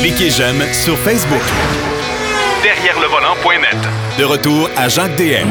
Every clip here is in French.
Cliquez j'aime sur Facebook. Derrière le volant.net. De retour à Jacques DM.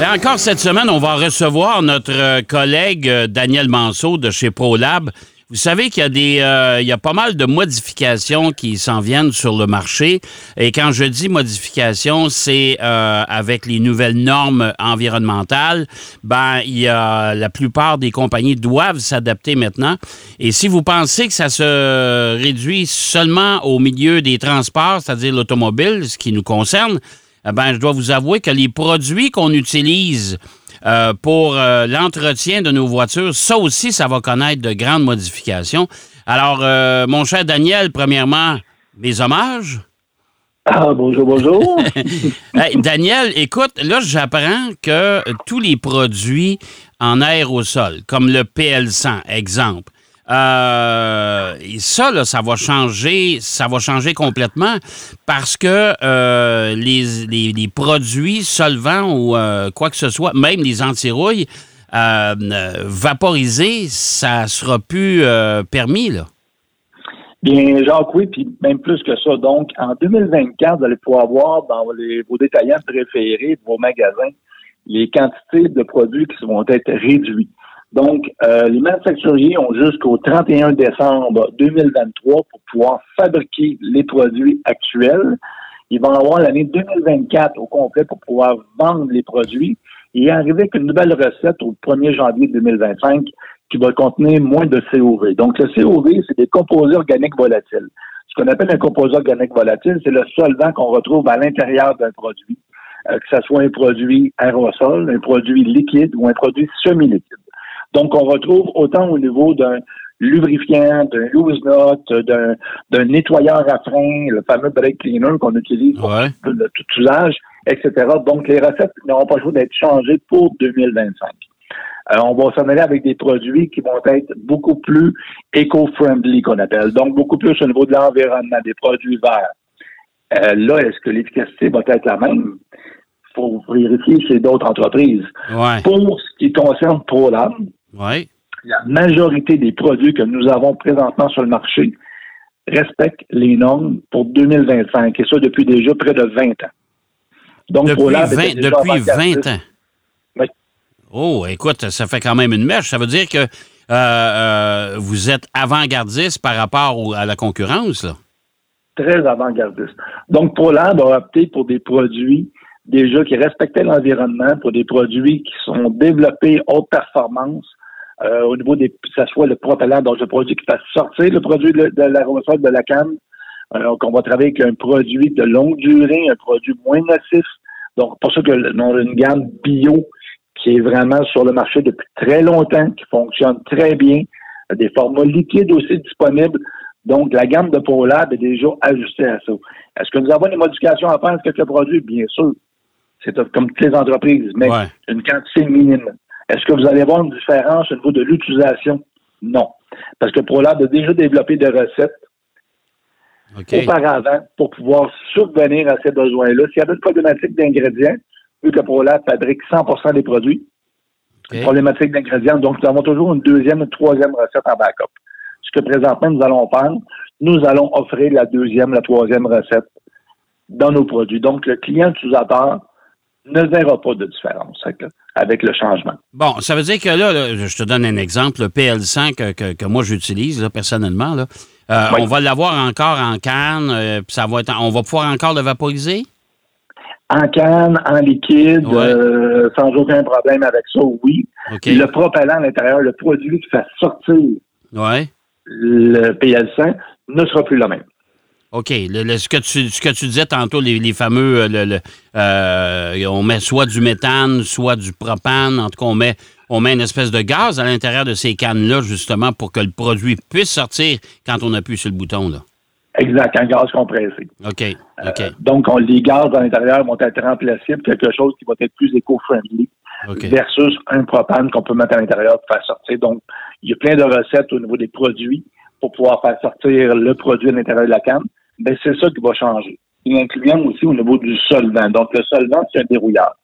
Et encore cette semaine, on va recevoir notre euh, collègue euh, Daniel Manceau de chez ProLab. Vous savez qu'il y a des, euh, il y a pas mal de modifications qui s'en viennent sur le marché. Et quand je dis modifications, c'est euh, avec les nouvelles normes environnementales. Ben, il y a la plupart des compagnies doivent s'adapter maintenant. Et si vous pensez que ça se réduit seulement au milieu des transports, c'est-à-dire l'automobile, ce qui nous concerne, eh ben, je dois vous avouer que les produits qu'on utilise euh, pour euh, l'entretien de nos voitures, ça aussi, ça va connaître de grandes modifications. Alors, euh, mon cher Daniel, premièrement, mes hommages. Ah, bonjour, bonjour. Hey, Daniel, écoute, là, j'apprends que tous les produits en aérosol, comme le PL100, exemple, euh, et ça, là, ça va changer, ça va changer complètement parce que euh, les, les- les produits solvants ou euh, quoi que ce soit, même les antirouilles, euh, euh, vaporisés, ça sera plus euh, permis, là. Bien, Jacques, oui, puis même plus que ça. Donc, en 2024, vous allez pouvoir voir dans vos détaillants préférés de vos magasins les quantités de produits qui vont être réduits. Donc, euh, les manufacturiers ont jusqu'au 31 décembre 2023 pour pouvoir fabriquer les produits actuels. Ils vont avoir l'année 2024 au complet pour pouvoir vendre les produits et arriver avec une nouvelle recette au 1er janvier 2025 qui va contenir moins de COV. Donc, le COV, c'est des composés organiques volatiles. Ce qu'on appelle un composé organique volatile, c'est le solvant qu'on retrouve à l'intérieur d'un produit, euh, que ce soit un produit aérosol, un produit liquide ou un produit semi-liquide. Donc, on retrouve autant au niveau d'un lubrifiant, d'un loose knot, d'un, nettoyeur à frein, le fameux brake cleaner qu'on utilise pour Ouais. tout usage, etc. Donc, les recettes n'auront pas le choix d'être changées pour 2025. Euh, on va s'en aller avec des produits qui vont être beaucoup plus éco-friendly, qu'on appelle. Donc, beaucoup plus au niveau de l'environnement, des produits verts. Euh, là, est-ce que l'efficacité va être la même? Il faut vérifier chez d'autres entreprises. Ouais. Pour ce qui concerne ProLab, Ouais. la majorité des produits que nous avons présentement sur le marché respectent les normes pour 2025, et ça depuis déjà près de 20 ans. Donc, Depuis, ProLab était 20, déjà depuis avant-gardiste. 20 ans. Oui. Oh, écoute, ça fait quand même une mèche. Ça veut dire que euh, euh, vous êtes avant-gardiste par rapport au- à la concurrence, là. très avant-gardiste. Donc, ProLab a opté pour des produits déjà qui respectaient l'environnement, pour des produits qui sont développés haute performance euh, au niveau des, que ce soit le propellant, donc le produit qui fait sortir le produit de, de l'aérosol de la canne. Euh, donc, on va travailler avec un produit de longue durée, un produit moins nocif. Donc, pour ça que le- on a une gamme bio qui est vraiment sur le marché depuis très longtemps, qui fonctionne très bien, des formats liquides aussi disponibles. Donc, la gamme de ProLab est déjà ajustée à ça. Est-ce que nous avons des modifications à faire? Avec quelques produits? Bien sûr. C'est comme toutes les entreprises, mais Ouais. une quantité minime. Est-ce que vous allez voir une différence au niveau de l'utilisation? Non. Parce que ProLab a déjà développé des recettes auparavant pour pouvoir subvenir à ces besoins-là. S'il y avait une problématique d'ingrédients, vu que ProLab fabrique 100% des produits, problématique d'ingrédients, donc nous avons toujours une deuxième, une troisième recette en backup. Ce que présentement nous allons faire, nous allons offrir la deuxième, la troisième recette dans nos produits. Donc, le client utilisateur ne verra pas de différence avec le, avec le changement. Bon, ça veut dire que là, là, je te donne un exemple, le PL100 que, que- que moi j'utilise personnellement, là, euh, Oui. on va l'avoir encore en canne, euh, puis ça va être, on va pouvoir encore le vaporiser? En canne, en liquide, Ouais. euh, sans aucun problème avec ça, oui. Le propellant à l'intérieur, le produit qui fait sortir Ouais. le PL100 ne sera plus le même. OK. Le- le- ce, que tu, ce que tu disais tantôt, les, les fameux, euh, le- le, euh, on met soit du méthane, soit du propane, en tout cas, on met, on met une espèce de gaz à l'intérieur de ces cannes-là, justement, pour que le produit puisse sortir quand on appuie sur le bouton, là. Exact, un gaz compressé. OK. Euh, donc, on, les gaz à l'intérieur vont être remplacés par quelque chose qui va être plus éco-friendly versus un propane qu'on peut mettre à l'intérieur pour faire sortir. Donc, il y a plein de recettes au niveau des produits pour pouvoir faire sortir le produit à l'intérieur de la canne. Ben, c'est ça qui va changer. Et incluant aussi au niveau du solvant. Donc, le solvant, c'est un dérouillard.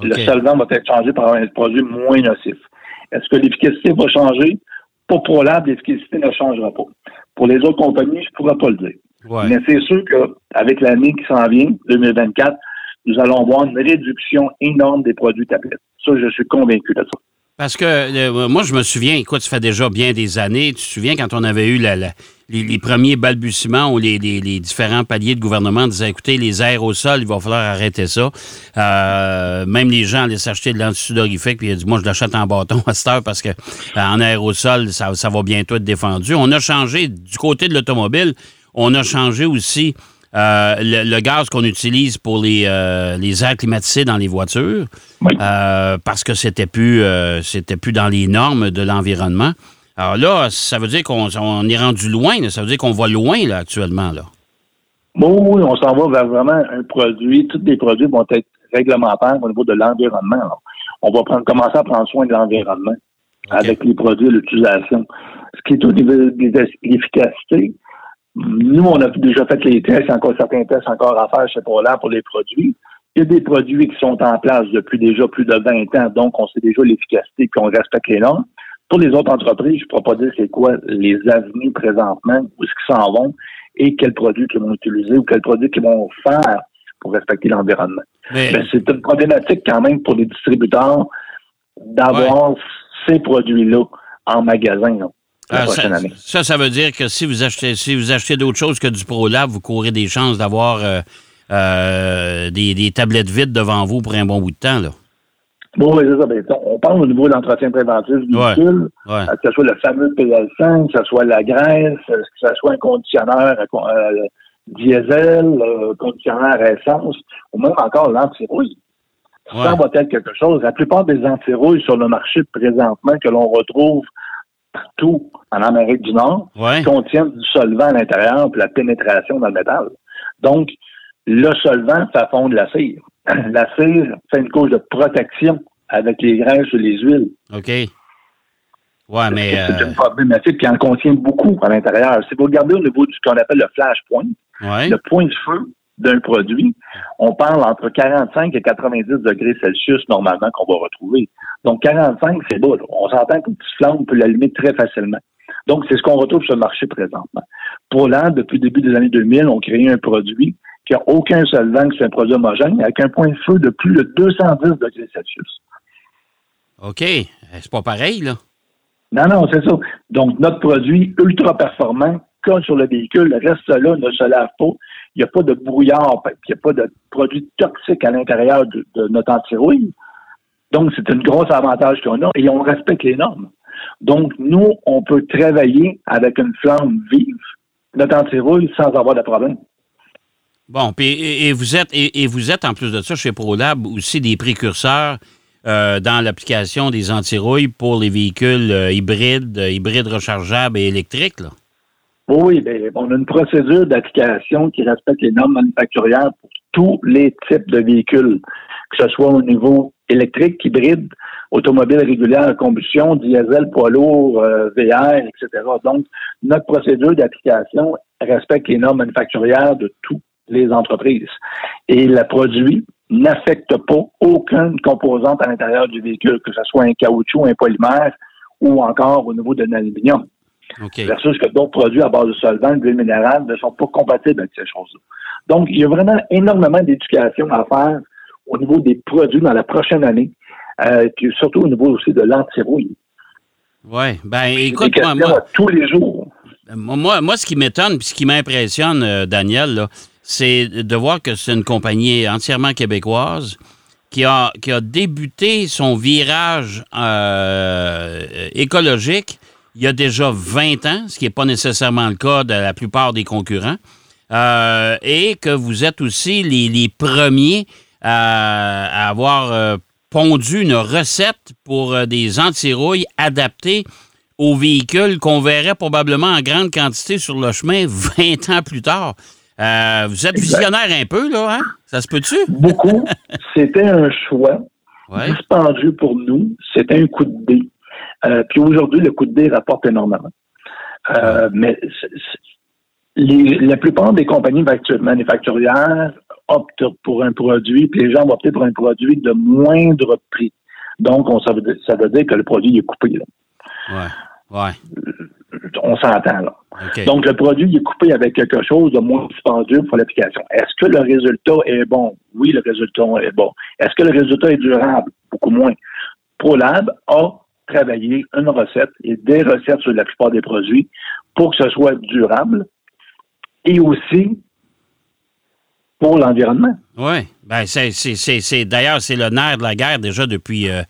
Le solvant va être changé par un produit moins nocif. Est-ce que l'efficacité va changer? Pas ProLab, l'efficacité ne changera pas. Pour les autres compagnies, je ne pourrais pas le dire. Ouais. Mais c'est sûr qu'avec l'année qui s'en vient, 2024, nous allons voir une réduction énorme des produits tablettes. Ça, je suis convaincu de ça. Parce que euh, moi, je me souviens, écoute, ça fait déjà bien des années. Tu te souviens quand on avait eu la- la- les, les premiers balbutiements où les, les- les différents paliers de gouvernement disaient écoutez, les aérosols, il va falloir arrêter ça. Euh, même les gens allaient s'acheter de l'antisudorifique, puis il a dit moi, je l'achète en bâton à cette heure parce que euh, en aérosol, ça, ça va bientôt être défendu. On a changé du côté de l'automobile, on a changé aussi. euh, le, le gaz qu'on utilise pour les, euh, les airs climatisés dans les voitures, Oui. euh, parce que c'était plus euh, c'était plus dans les normes de l'environnement. Alors là, ça veut dire qu'on on est rendu loin, là. ça veut dire qu'on va loin là, actuellement. Là. Bon, oui, on s'en va vers vraiment un produit. Tous les produits vont être réglementaires au niveau de l'environnement. là. On va prendre, commencer à prendre soin de l'environnement avec les produits, l'utilisation. Ce qui est au niveau de l'efficacité, nous, on a déjà fait les tests, encore certains tests encore à faire chez Polar pour les produits. Il y a des produits qui sont en place depuis déjà plus de 20 ans, donc on sait déjà l'efficacité et on respecte les normes. Pour les autres entreprises, je ne pourrais pas dire c'est quoi les avenues présentement, où est-ce qu'ils s'en vont et quels produits qu'ils vont utiliser ou quels produits qu'ils vont faire pour respecter l'environnement. Mais, Mais c'est une problématique quand même pour les distributeurs d'avoir ces produits-là en magasin là, la ah, prochaine ça, année. ça, ça veut dire que si vous achetez si vous achetez d'autres choses que du ProLab, vous courez des chances d'avoir euh, euh, des, des tablettes vides devant vous pour un bon bout de temps. Là. Bon, oui, c'est ça. Ben, on parle au niveau de l'entretien préventif du Ouais. véhicule, Ouais. que ce soit le fameux PL5, que ce soit la graisse, que ce soit un conditionneur euh, euh, diesel, euh, conditionneur à essence, ou même encore l'antirouille. Ouais. Ça va être quelque chose. La plupart des antirouilles sur le marché présentement que l'on retrouve partout en Amérique du Nord Ouais. contiennent du solvant à l'intérieur pour la pénétration dans le métal. Donc, le solvant, ça fondre la cire. La cire fait une couche de protection avec les graisses ou les huiles. OK. Ouais, mais. C'est euh, une problématique qui en contient beaucoup à l'intérieur. Si vous regardez au niveau de ce qu'on appelle le flashpoint, ouais. le point de feu d'un produit, on parle entre 45 et 90 degrés Celsius normalement qu'on va retrouver. Donc 45, c'est là. On s'entend qu'une petite flamme on peut l'allumer très facilement. Donc c'est ce qu'on retrouve sur le marché présentement. Pour l'an, depuis le début des années 2000, on crée un produit qui n'a aucun solvant, que c'est un produit homogène, avec un point de feu de plus de 210 degrés Celsius. OK. Eh, C'est pas pareil, là. Non, non, c'est ça. Donc, notre produit ultra performant, comme sur le véhicule, reste là, ne se lave pas. Il n'y a pas de brouillard, il n'y a pas de produits toxiques à l'intérieur de, de notre antirouille. Donc, c'est un gros avantage qu'on a et on respecte les normes. Donc, nous, on peut travailler avec une flamme vive, notre antirouille, sans avoir de problème. Bon, puis et, vous êtes et, vous êtes en plus de ça chez ProLab aussi des précurseurs euh, dans l'application des antirouilles pour les véhicules euh, hybrides, euh, hybrides rechargeables et électriques. Là. Oui, bien, on a une procédure d'application qui respecte les normes manufacturières pour tous les types de véhicules, que ce soit au niveau électrique, hybride, automobile régulière à combustion, diesel, poids lourd, VR, etc. Donc, notre procédure d'application respecte les normes manufacturières de toutes les entreprises. Et le produit n'affecte pas aucune composante à l'intérieur du véhicule, que ce soit un caoutchouc, un polymère ou encore au niveau de l'aluminium versus que d'autres produits à base de solvant, d'huile minérale ne sont pas compatibles avec ces choses-là. Donc, il y a vraiment énormément d'éducation à faire au niveau des produits dans la prochaine année, euh, puis surtout au niveau aussi de l'antirouille. Oui. Ben, écoute, moi, tous les jours. moi, moi, ce qui m'étonne puis ce qui m'impressionne, euh, Daniel, là, c'est de voir que c'est une compagnie entièrement québécoise qui a, qui a débuté son virage euh, écologique il y a déjà 20 ans, ce qui n'est pas nécessairement le cas de la plupart des concurrents, euh, et que vous êtes aussi les, les premiers à, avoir euh, pondu une recette pour des antirouilles adaptées aux véhicules qu'on verrait probablement en grande quantité sur le chemin 20 ans plus tard. Euh, vous êtes Exact. visionnaire un peu, là, hein? Ça se peut-tu? Beaucoup. C'était un choix Ouais. dispendieux pour nous. C'était un coup de dé. Euh, puis aujourd'hui, le coup de dé rapporte énormément. Euh, mais les- la plupart des compagnies factu- manufacturières optent pour un produit, puis les gens vont opter pour un produit de moindre prix. Donc, on, ça, veut, dire- ça veut dire que le produit est coupé. là. Ouais. Ouais. On s'entend, là. Donc, le produit il est coupé avec quelque chose de moins dispendieux pour l'application. Est-ce que le résultat est bon? Oui, le résultat est bon. Est-ce que le résultat est durable? Beaucoup moins. ProLab a travaillé une recette et des recettes sur la plupart des produits pour que ce soit durable et aussi pour l'environnement. Oui. Ben, c'est, c'est, c'est, c'est- d'ailleurs, c'est le nerf de la guerre déjà depuis, euh,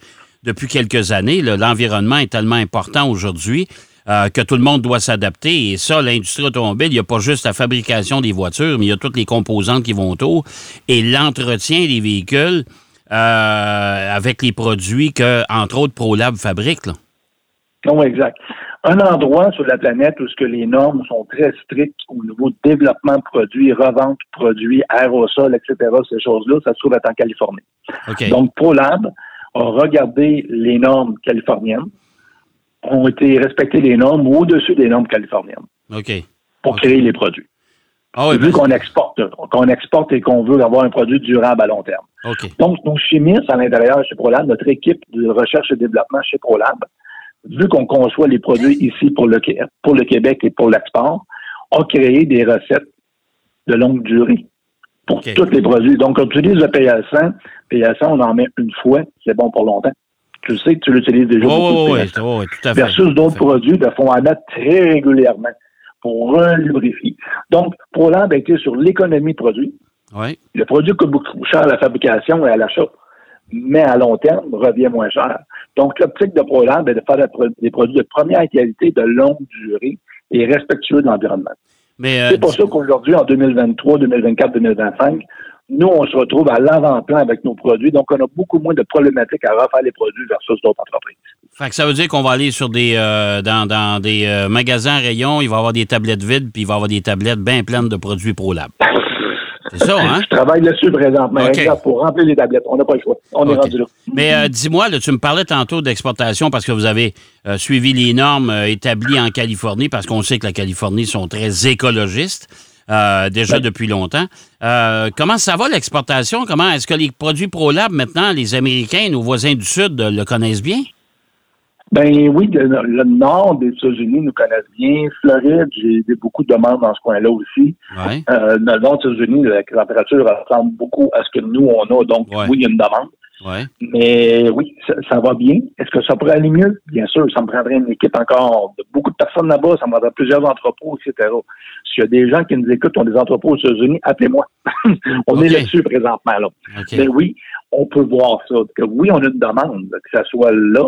depuis quelques années. L'environnement est tellement important aujourd'hui euh, que tout le monde doit s'adapter. Et ça, l'industrie automobile, il n'y a pas juste la fabrication des voitures, mais il y a toutes les composantes qui vont autour et l'entretien des véhicules euh, avec les produits que, entre autres, ProLab fabrique. Là. Non, exact. Un endroit sur la planète où ce que les normes sont très strictes au niveau de développement de produits, revente de produits, aérosols, etc., ces choses-là, ça se trouve être en Californie. Donc, ProLab a regardé les normes californiennes, ont été respectées les normes ou au-dessus des normes californiennes OK. pour créer les produits. Ah oui, Vu qu'on exporte, qu'on exporte et qu'on veut avoir un produit durable à long terme. OK. Donc, nos chimistes à l'intérieur chez ProLab, notre équipe de recherche et développement chez ProLab, vu qu'on conçoit les produits ici pour le, pour le Québec et pour l'export, a créé des recettes de longue durée pour tous les produits. Donc, on utilise le PL100. PL100, on en met une fois, c'est bon pour longtemps. Tu le sais que tu l'utilises déjà beaucoup. oui, oui, PL100. oui, tout à fait. Versus d'autres produits, il faut en mettre très régulièrement pour relubrifier. Donc, ProLab a été sur l'économie produit. Oui. Le produit coûte beaucoup cher à la fabrication et à l'achat, mais à long terme, revient moins cher. Donc, l'optique de ProLab est de faire des produits de première qualité, de longue durée et respectueux de l'environnement. Mais euh, C'est pour ça qu'aujourd'hui, en 2023, 2024, 2025, nous, on se retrouve à l'avant-plan avec nos produits. Donc, on a beaucoup moins de problématiques à refaire les produits versus d'autres entreprises. Fait que ça veut dire qu'on va aller sur des euh, dans, dans des euh, magasins rayons, il va y avoir des tablettes vides, puis il va y avoir des tablettes bien pleines de produits ProLab. C'est ça, hein? Je travaille là-dessus présentement, pour remplir les tablettes. On n'a pas le choix. On est rendu là. Mais euh, dis-moi, là, tu me parlais tantôt d'exportation parce que vous avez euh, suivi les normes euh, établies en Californie, parce qu'on sait que la Californie sont très écologistes. euh, déjà Ouais. depuis longtemps. Euh, comment ça va l'exportation? Comment est-ce que les produits ProLab maintenant, les Américains, nos voisins du Sud, le connaissent bien? Ben oui, le, le nord des États-Unis nous connaissent bien. Floride, j'ai beaucoup de demandes dans ce coin-là aussi. Euh, dans le nord des États-Unis, la température ressemble beaucoup à ce que nous, on a. Donc, Ouais. oui, il y a une demande. Mais oui, ça, ça va bien. Est-ce que ça pourrait aller mieux? Bien sûr, ça me prendrait une équipe encore de beaucoup de personnes là-bas. Ça me prendrait plusieurs entrepôts, etc. S'il y a des gens qui nous écoutent, ont des entrepôts aux États-Unis, appelez-moi. on est là-dessus présentement. Là. Mais oui, on peut voir ça. Que oui, on a une demande, que ça soit là,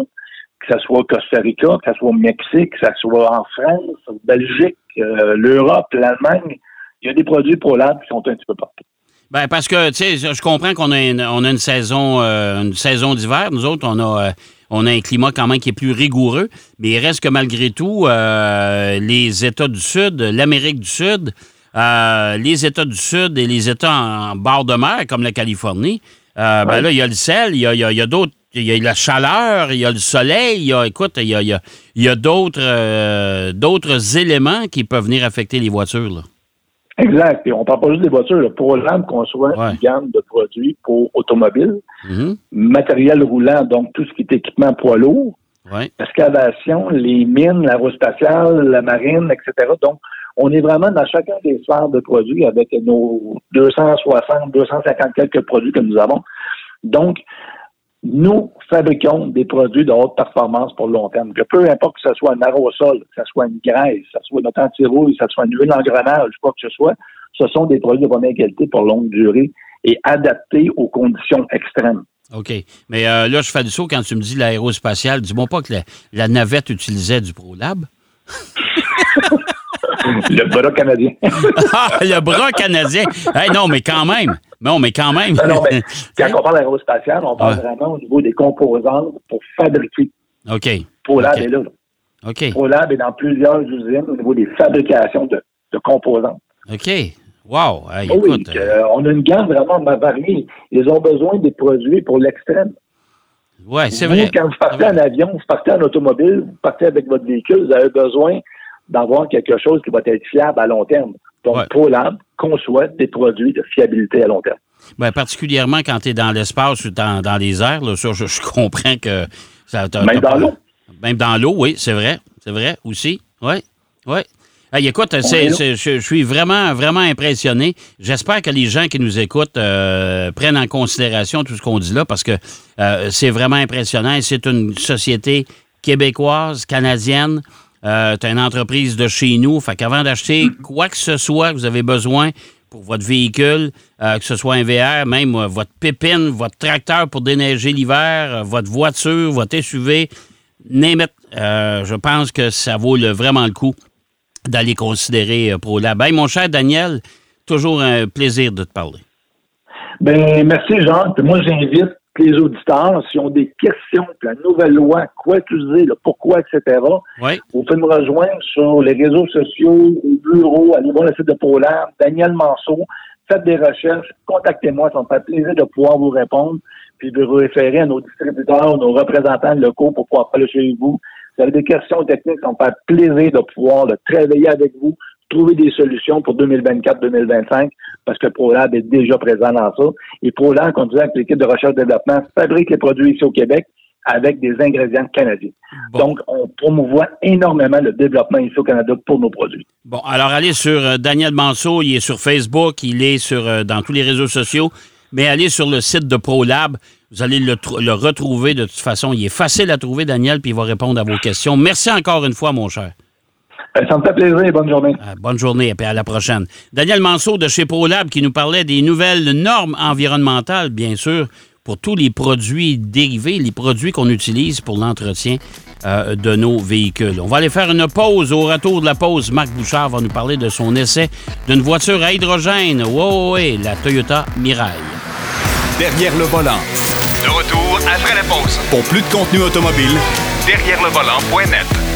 que ça soit au Costa Rica, que ça soit au Mexique, que ça soit en France, en Belgique, euh, l'Europe, l'Allemagne. Il y a des produits ProLab qui sont un petit peu partout. Ben parce que tu sais, je comprends qu'on a une, on a une saison euh, une saison d'hiver. Nous autres, on a euh, on a un climat quand même qui est plus rigoureux, mais il reste que malgré tout, les États du Sud, l'Amérique du Sud, les États du Sud et les États en, en bord de mer, comme la Californie, ben là, il y a le sel, il y a, il y a- il y a d'autres. Il y a la chaleur, il y a le soleil, il y a, écoute, il y a, il y a, d'autres, euh, d'autres éléments qui peuvent venir affecter les voitures. Là. Exact. Et on parle pas juste des voitures. Le ProLab conçoit Ouais. une gamme de produits pour automobiles, Mhm. matériel roulant, donc tout ce qui est équipement poids lourd, Ouais. excavation, les mines, l'aérospatiale, la marine, etc. Donc, on est vraiment dans chacun des sphères de produits avec nos 260, 250 quelques produits que nous avons. Donc, nous fabriquons des produits de haute performance pour le long terme. Que peu importe que ce soit un aérosol, que ce soit une graisse, que ce soit notre anti-rouille, que ce soit une huile d'engrenage, quoi que ce soit, ce sont des produits de première qualité pour longue durée et adaptés aux conditions extrêmes. OK. Mais euh, là, je fais du saut quand tu me dis l'aérospatiale. Dis-moi pas que la, la navette utilisait du ProLab. Le bras canadien. Ah, le bras canadien. Hey, non, mais quand même. Non, mais quand même. Non, non, mais quand on parle d'aérospatiale, on parle Ouais. vraiment au niveau des composantes pour fabriquer. OK. ProLab est là. là. OK. ProLab est dans plusieurs usines au niveau des fabrications de, de composants. OK. Wow. Hey, oui, écoute. euh, on a une gamme vraiment variée. Ils ont besoin des produits pour l'extrême. ouais, c'est vrai. Quand vous partez vrai. en avion, vous partez en automobile, vous partez avec votre véhicule, vous avez besoin d'avoir quelque chose qui va être fiable à long terme. Donc, Ouais. ProLab conçoit des produits de fiabilité à long terme. Ben, particulièrement quand tu es dans l'espace ou dans, dans les airs. Là, ça, je, je comprends que ça t'a- Même dans l'eau. Même dans l'eau, oui, c'est vrai. c'est vrai aussi. Oui, oui. Hey, écoute, je, je suis vraiment, vraiment impressionné. J'espère que les gens qui nous écoutent euh, prennent en considération tout ce qu'on dit là parce que euh, c'est vraiment impressionnant. Et C'est une société québécoise, canadienne. Euh, tu une entreprise de chez nous. Fait qu'avant d'acheter quoi que ce soit que vous avez besoin pour votre véhicule, euh, que ce soit un VR, même euh, votre pépine, votre tracteur pour déneiger l'hiver, euh, votre voiture, votre SUV, name it, euh, je pense que ça vaut le- vraiment le coup d'aller considérer euh, ProLab. Hey, mon cher Daniel, toujours un plaisir de te parler. Ben, merci, Jean. Puis moi, j'invite les auditeurs, s'ils ont des questions, la nouvelle loi, quoi utiliser, le pourquoi, etc., vous pouvez me rejoindre sur les réseaux sociaux, au bureau, allez voir le site de ProLab, Daniel Manceau, faites des recherches, contactez-moi, ça me fait plaisir de pouvoir vous répondre, puis de vous référer à nos distributeurs, nos représentants locaux pour pouvoir parler chez vous. Si vous avez des questions techniques, ça me fait plaisir de pouvoir le travailler avec vous, trouver des solutions pour 2024-2025, parce que ProLab est déjà présent dans ça. Et ProLab, comme disait avec l'équipe de recherche et développement, fabrique les produits ici au Québec avec des ingrédients canadiens. Bon. Donc, on promouvoit énormément le développement ici au Canada pour nos produits. Bon, alors allez sur euh, Daniel Manceau, il est sur Facebook, il est sur euh, dans tous les réseaux sociaux, mais allez sur le site de ProLab, vous allez le, le retrouver de toute façon. Il est facile à trouver, Daniel, puis il va répondre à vos questions. Merci encore une fois, mon cher. Euh, Ça me fait plaisir et bonne journée. Euh, bonne journée et puis à la prochaine. Daniel Manceau de chez ProLab qui nous parlait des nouvelles normes environnementales, bien sûr, pour tous les produits dérivés, les produits qu'on utilise pour l'entretien euh, de nos véhicules. On va aller faire une pause. Au retour de la pause, Marc Bouchard va nous parler de son essai d'une voiture à hydrogène. Ouais, la Toyota Mirai. Derrière le volant. De retour après la pause. Pour plus de contenu automobile, Derrière le volant.net.